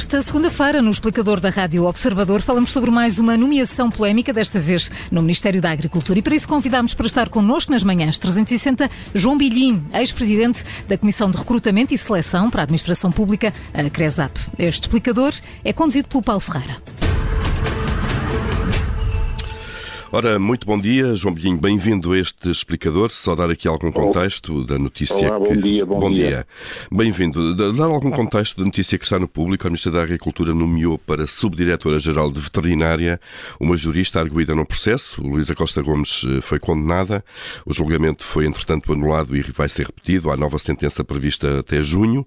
Esta segunda-feira, no explicador da Rádio Observador, falamos sobre mais uma nomeação polémica, desta vez no Ministério da Agricultura. E para isso convidamos para estar connosco nas manhãs 360 João Bilhin, ex-presidente da Comissão de Recrutamento e Seleção para a Administração Pública, a CRESAP. Este explicador é conduzido pelo Paulo Ferreira. Ora, muito bom dia, João Bilhinho, bem-vindo a este explicador. Só dar aqui algum contexto da notícia Olá, que. bom dia, bom, bom dia. dia. Bem-vindo. Dar algum contexto da notícia que está no público. A Ministra da Agricultura nomeou para Subdiretora-Geral de Veterinária uma jurista arguída no processo. Luísa Costa Gomes eh, foi condenada. O julgamento foi, entretanto, anulado e vai ser repetido. Há nova sentença prevista até junho.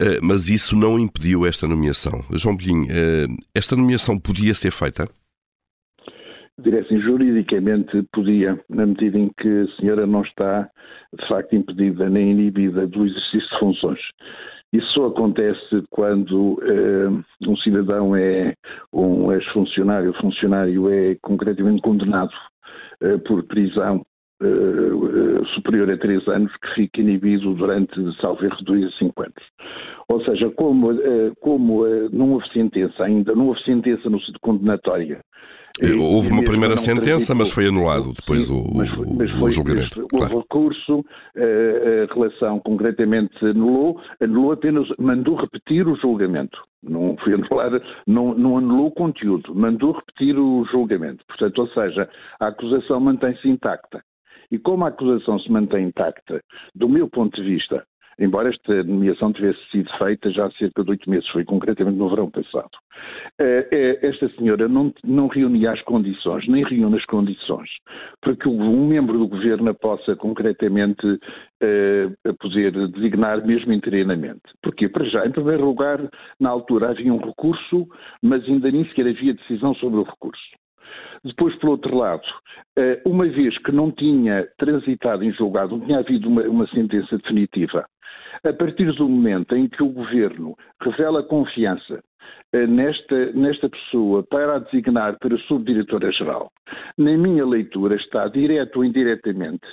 Eh, Mas isso não impediu esta nomeação. João Bilhinho, eh, esta nomeação podia ser feita? Diria assim, juridicamente podia, na medida em que a senhora não está, de facto, impedida nem inibida do exercício de funções. Isso só acontece quando eh, um cidadão é um ex-funcionário, funcionário é concretamente condenado eh, por prisão eh, superior a três anos, que fica inibido durante, salvo erro, dois a cinco anos. Ou seja, como, como não houve sentença ainda, não houve sentença no sentido condenatória, Eh, Houve E uma primeira sentença, mas foi anulado depois o, mas foi- o- mas o foi- julgamento. mas Houve Claro. recurso, eh, a relação concretamente anulou, anulou apenas, mandou repetir o julgamento. Não foi anular, não, não anulou o conteúdo, mandou repetir o julgamento. Portanto, ou seja, a acusação mantém-se intacta. E como a acusação se mantém intacta, do meu ponto de vista, embora esta nomeação tivesse sido feita já há cerca de oito meses, foi concretamente no verão passado, eh, eh, esta senhora não, não reunia as condições, nem reúne as condições, para que um membro do governo possa concretamente eh, a poder designar mesmo interinamente. Porquê? Para já, em primeiro lugar, na altura havia um recurso, mas ainda nem sequer havia decisão sobre o recurso. Depois, por outro lado, uma vez que não tinha transitado em julgado, não tinha havido uma, uma sentença definitiva, a partir do momento em que o governo revela confiança eh, nesta, nesta pessoa para a designar para subdiretora-geral, na minha leitura está, direto ou indiretamente,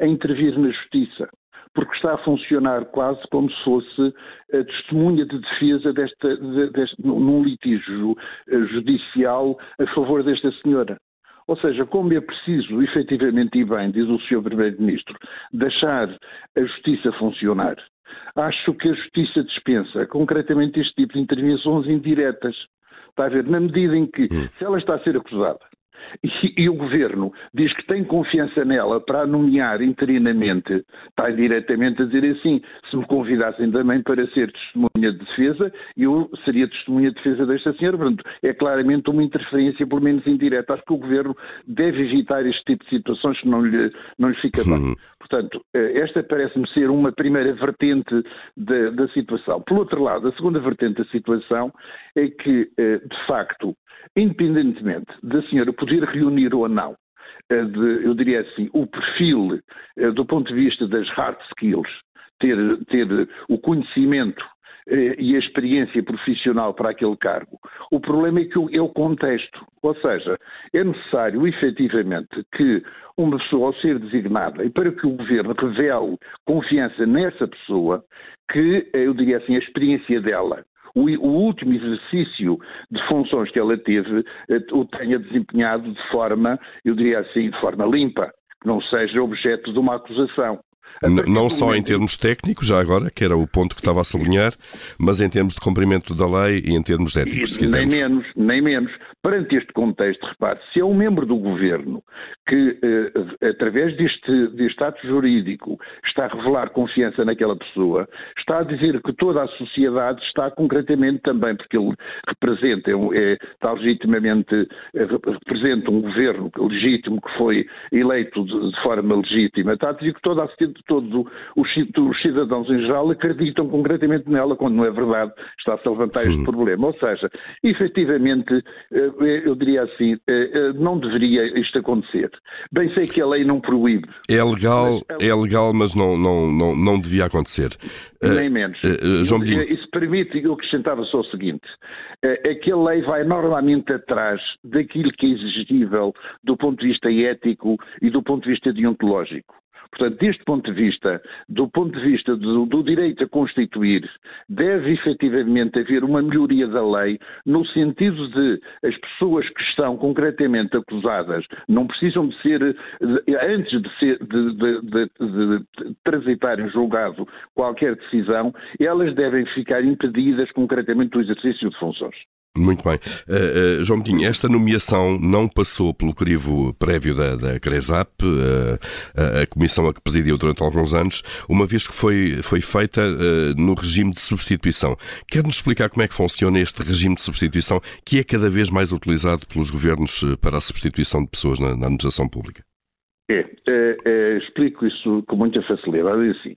a intervir na justiça. Porque está a funcionar quase como se fosse a testemunha de defesa desta, de- deste, num litígio eh, judicial a favor desta senhora. Ou seja, como é preciso, efetivamente e bem, diz o Sr. Primeiro-Ministro, deixar a justiça funcionar, acho que a justiça dispensa concretamente este tipo de intervenções indiretas. Está a ver? Na medida em que, se ela está a ser acusada e, e o governo diz que tem confiança nela para a nomear interinamente, está diretamente a dizer assim: se me convidassem também para ser testemunha de defesa, eu seria testemunha de defesa desta senhora. Portanto, é claramente uma interferência, pelo menos indireta. Acho que o governo deve evitar este tipo de situações que não lhe, não lhe fica bem. Portanto, eh, esta parece-me ser uma primeira vertente da, da situação. Por outro lado, a segunda vertente da situação é que, eh, de facto, independentemente da senhora poder reunir ou não, eh, de, eu diria assim, o perfil do ponto de vista das hard skills, ter, ter o conhecimento e a experiência profissional para aquele cargo. O problema é que o- é o contexto. Ou seja, é necessário efetivamente que uma pessoa, ao ser designada, e para que o governo revele confiança nessa pessoa, que, eh, eu diria assim, a experiência dela o, o último exercício de funções que ela teve eh, o tenha desempenhado de forma, eu diria assim, de forma limpa, que não seja objeto de uma acusação. Não só em termos técnicos, já agora, que era o ponto que estava a sublinhar, mas em termos de cumprimento da lei e em termos éticos, se nem quisermos. menos, nem menos. Perante este contexto, repare, se é um membro do governo que, eh, através deste, deste ato jurídico, está a revelar confiança naquela pessoa, está a dizer que toda a sociedade está concretamente também, porque ele representa, é, é- está legitimamente, rep- representa um governo legítimo que foi eleito de, de forma legítima, está a dizer que toda a, sociedade- todos os, os cidadãos em geral acreditam concretamente nela, quando não é verdade, está-se a levantar este problema. Ou seja, efetivamente, eh, eu diria assim, eh, eh, não deveria isto acontecer. Bem sei que a lei não proíbe, É legal, Mas- é legal, mas não, não, não, não devia acontecer. nem Eh, menos. eh, eh, João. Isso permite, eu acrescentava só o seguinte, é que a lei vai normalmente atrás daquilo que é exigível do ponto de vista ético e do ponto de vista deontológico. Portanto, deste ponto de vista, do ponto de vista do, do direito a constituir, deve efetivamente haver uma melhoria da lei no sentido de as pessoas que estão concretamente acusadas não precisam de ser, antes de, ser, de, de, de, de transitar em julgado qualquer decisão, elas devem ficar impedidas concretamente do exercício de funções. Muito bem. Uh, uh, João Medinho, esta nomeação não passou pelo crivo prévio da, da CRESAP, uh, a comissão a que presidiu durante alguns anos, uma vez que foi, foi feita no regime de substituição. Quer-nos explicar como é que funciona este regime de substituição, que é cada vez mais utilizado pelos governos para a substituição de pessoas na, na administração pública? É, é, é, explico isso com muita facilidade. Assim,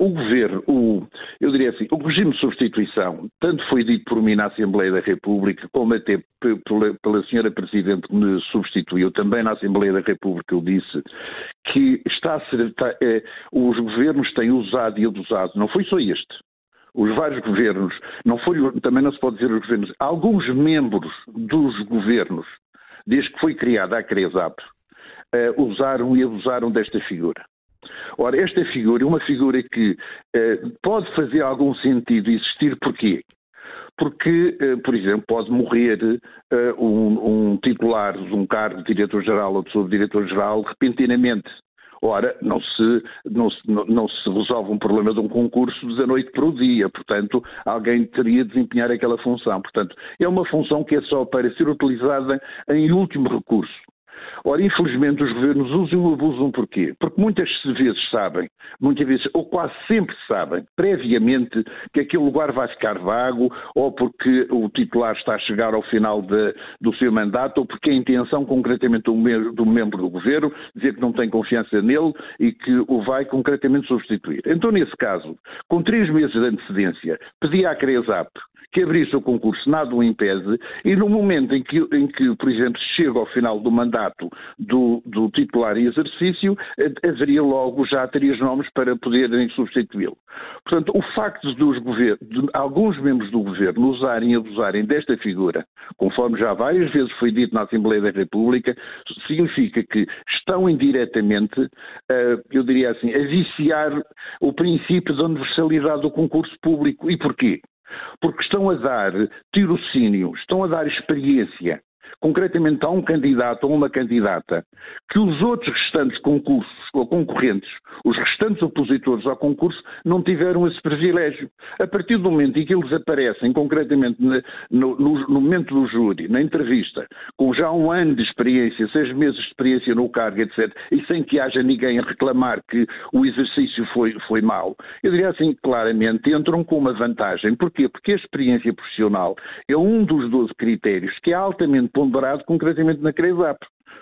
o governo, o, eu diria assim, o regime de substituição, tanto foi dito por mim na Assembleia da República, como até pela, pela senhora Presidente que me substituiu, também na Assembleia da República eu disse, que está a ser, está, é, os governos têm usado e abusado, não foi só este, os vários governos, não foi, também não se pode dizer os governos, alguns membros dos governos, desde que foi criada a CRESAP, uh, usaram e abusaram desta figura. Ora, esta figura é uma figura que uh, pode fazer algum sentido existir, porquê? Porque, uh, por exemplo, pode morrer um, um, titular de um cargo de diretor-geral ou de subdiretor-geral repentinamente. Ora, não se, não, se, não se resolve um problema de um concurso da noite para o dia, portanto, alguém teria de desempenhar aquela função. Portanto, é uma função que é só para ser utilizada em último recurso. Ora, infelizmente, os governos usam e abusam porquê? Porque muitas vezes sabem, muitas vezes, ou quase sempre sabem, previamente, que aquele lugar vai ficar vago, ou porque o titular está a chegar ao final de, do seu mandato, ou porque a intenção, concretamente, do, do membro do governo, dizer que não tem confiança nele e que o vai concretamente substituir. Então, nesse caso, com três meses de antecedência, pedia à CRESAP que abrisse o concurso, nada o impede, e no momento em que, em que por exemplo, chega ao final do mandato do, do titular em exercício, eh, haveria logo já três nomes para poderem substituí-lo. Portanto, o facto dos de alguns membros do governo usarem e abusarem desta figura, conforme já várias vezes foi dito na Assembleia da República, significa que estão indiretamente, eh, eu diria assim, a viciar o princípio da universalidade do concurso público. E porquê? Porque estão a dar tirocínio, estão a dar experiência concretamente a um candidato ou uma candidata, que os outros restantes concursos ou concorrentes, os restantes opositores ao concurso, não tiveram esse privilégio. A partir do momento em que eles aparecem, concretamente no, no, no momento do júri, na entrevista, com já um ano de experiência, seis meses de experiência no cargo, etc., e sem que haja ninguém a reclamar que o exercício foi, foi mau, eu diria assim, claramente, entram com uma vantagem. Porquê? Porque a experiência profissional é um dos 12 critérios que é altamente ponderado concretamente na CRESAP.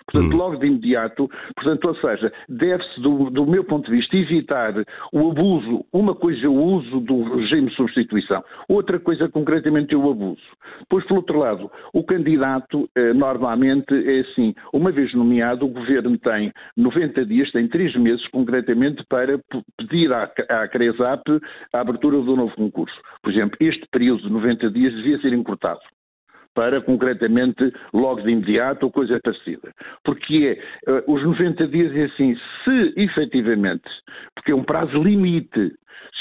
Portanto, hum. logo de imediato, portanto, ou seja, deve-se, do, do, meu ponto de vista, evitar o abuso. Uma coisa é o uso do regime de substituição, outra coisa concretamente é o abuso. Pois, por outro lado, o candidato, eh, normalmente, é assim, uma vez nomeado, o governo tem 90 dias, tem 3 meses, concretamente, para pedir à, à CRESAP a abertura do novo concurso. Por exemplo, este período de 90 dias devia ser encurtado para concretamente logo de imediato ou coisa parecida. Porque é, uh, os 90 dias é assim, se efetivamente, porque é um prazo limite,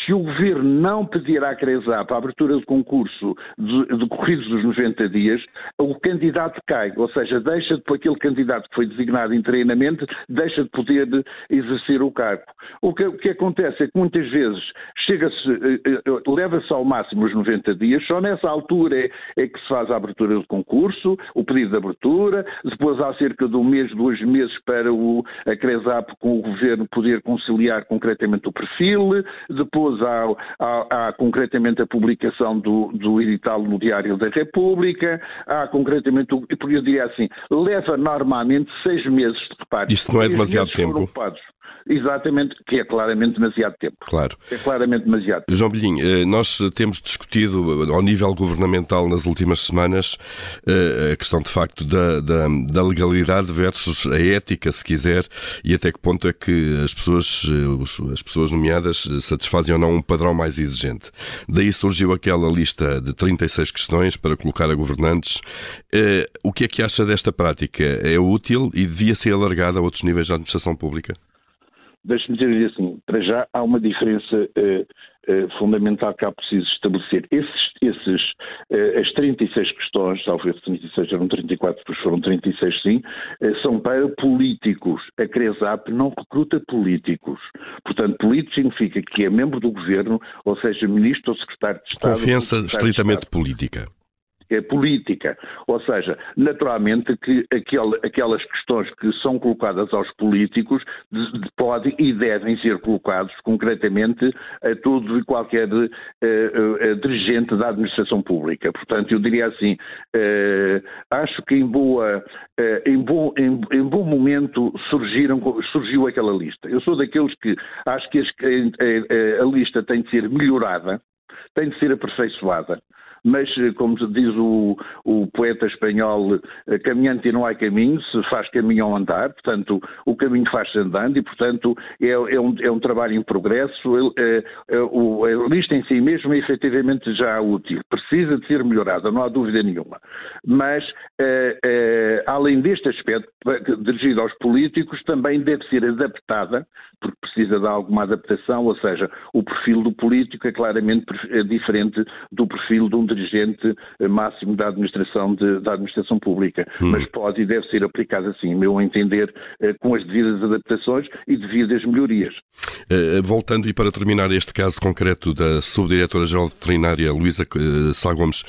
se o Governo não pedir à CRESAP a abertura de concurso decorridos de dos 90 dias, o candidato cai, ou seja, deixa de, aquele candidato que foi designado internamente, deixa de poder exercer o cargo. O que, o que acontece é que muitas vezes chega-se, eh, eh, leva-se ao máximo os 90 dias, só nessa altura é, é, que se faz a abertura do concurso, o pedido de abertura, depois há cerca de um mês, dois meses para o, a CRESAP com o Governo poder conciliar concretamente o perfil, depois há, há, há concretamente a publicação do, do edital no Diário da República, há concretamente, eu diria assim, leva normalmente seis meses de reparo. Isso não é demasiado tempo. Exatamente, que é claramente demasiado tempo. Claro. É claramente demasiado tempo. João Bilhinho, eh, nós temos discutido ao nível governamental nas últimas semanas eh, a questão de facto da, da, da, legalidade versus a ética, se quiser, e até que ponto é que as pessoas, eh, as pessoas nomeadas satisfazem ou não um padrão mais exigente. Daí surgiu aquela lista de 36 questões para colocar a governantes. O que é que acha desta prática? É útil e devia ser alargada a outros níveis da administração pública? Deixe-me dizer assim, para já há uma diferença uh, uh, fundamental que há preciso estabelecer. Esses, esses uh, as 36 questões, talvez 36 eram 34, depois foram 36 sim, são para políticos. A CRESAP não recruta políticos. Portanto, político significa que é membro do governo, ou seja, ministro ou secretário de Estado. Confiança estritamente política política. Ou seja, naturalmente que aquelas questões que são colocadas aos políticos podem e devem ser colocados concretamente a todo e qualquer uh, uh, dirigente da administração pública. Portanto, eu diria assim, uh, acho que em, boa, em, bom, em, em, bom momento surgiram, surgiu aquela lista. Eu sou daqueles que acho que a, a lista tem de ser melhorada, tem de ser aperfeiçoada mas, eh, como diz o, o poeta espanhol, eh, caminhante não há caminho, se faz caminho ao andar, portanto, o caminho faz-se andando e, portanto, é, é, um, é um trabalho em progresso. É, é, o, a lista em si mesmo é efetivamente já útil, precisa de ser melhorada, não há dúvida nenhuma. Mas, além deste aspecto, dirigido aos políticos, também deve ser adaptada, porque precisa de alguma adaptação, ou seja, o perfil do político é claramente diferente do perfil de um dirigente máximo da administração, de, da administração pública, hum. mas pode e deve ser aplicado assim, meu entender, eh, com as devidas adaptações e devidas melhorias. Eh, voltando e para terminar este caso concreto da Subdiretora-Geral de Veterinária, Luísa eh, Sá Gomes,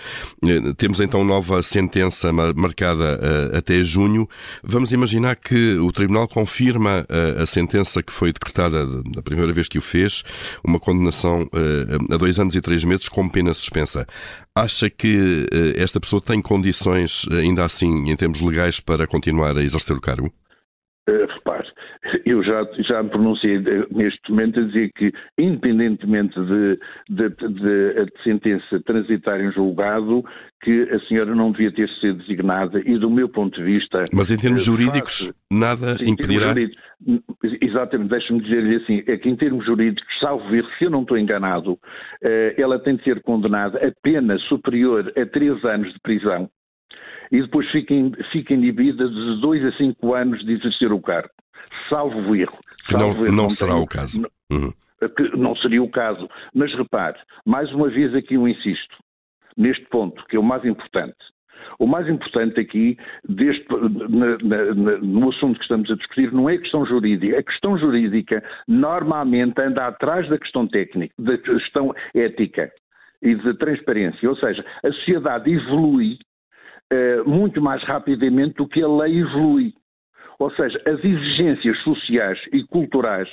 temos então nova sentença marcada até junho. Vamos imaginar que o Tribunal confirma a sentença que foi decretada da primeira vez que o fez, uma condenação a dois anos e três meses com pena suspensa. Acha que uh, esta pessoa tem condições, eh, ainda assim, em termos legais, para continuar a exercer o cargo? Uh, repare, eu já, já me pronunciei neste momento a dizer que, independentemente de, a sentença transitar em julgado, que a senhora não devia ter sido designada e, do meu ponto de vista. Mas em termos jurídicos, nada sim, impedirá. exatamente, deixe-me dizer-lhe assim: é que em termos jurídicos, salvo ver se eu não estou enganado, ela tem de ser condenada a pena superior a três anos de prisão e depois fica, fica inibida de dois a cinco anos de exercer o cargo. Salvo erro. Que não, erro, não, será o caso. Uhum. Que não seria o caso. Mas repare, mais uma vez aqui eu insisto, neste ponto, que é o mais importante. O mais importante aqui, deste, na, na, no assunto que estamos a discutir, não é a questão jurídica. A questão jurídica normalmente anda atrás da questão técnica, da questão ética e da transparência. Ou seja, a sociedade evolui muito mais rapidamente do que a lei evolui. Ou seja, as exigências sociais e culturais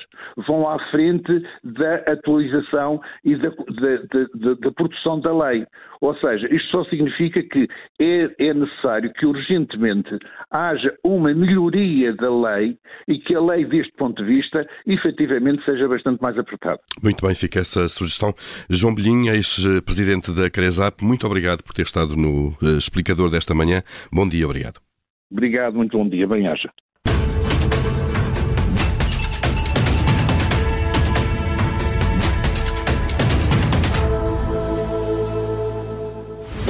vão à frente da atualização e da, da, da, da produção da lei. Ou seja, isto só significa que é, é, necessário que urgentemente haja uma melhoria da lei e que a lei, deste ponto de vista, efetivamente seja bastante mais apertada. Muito bem, fica essa sugestão. João Belinha, ex-presidente da CRESAP, muito obrigado por ter estado no eh, explicador desta manhã. Bom dia, obrigado. Obrigado, muito bom dia. Bem-aja.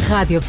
Rádio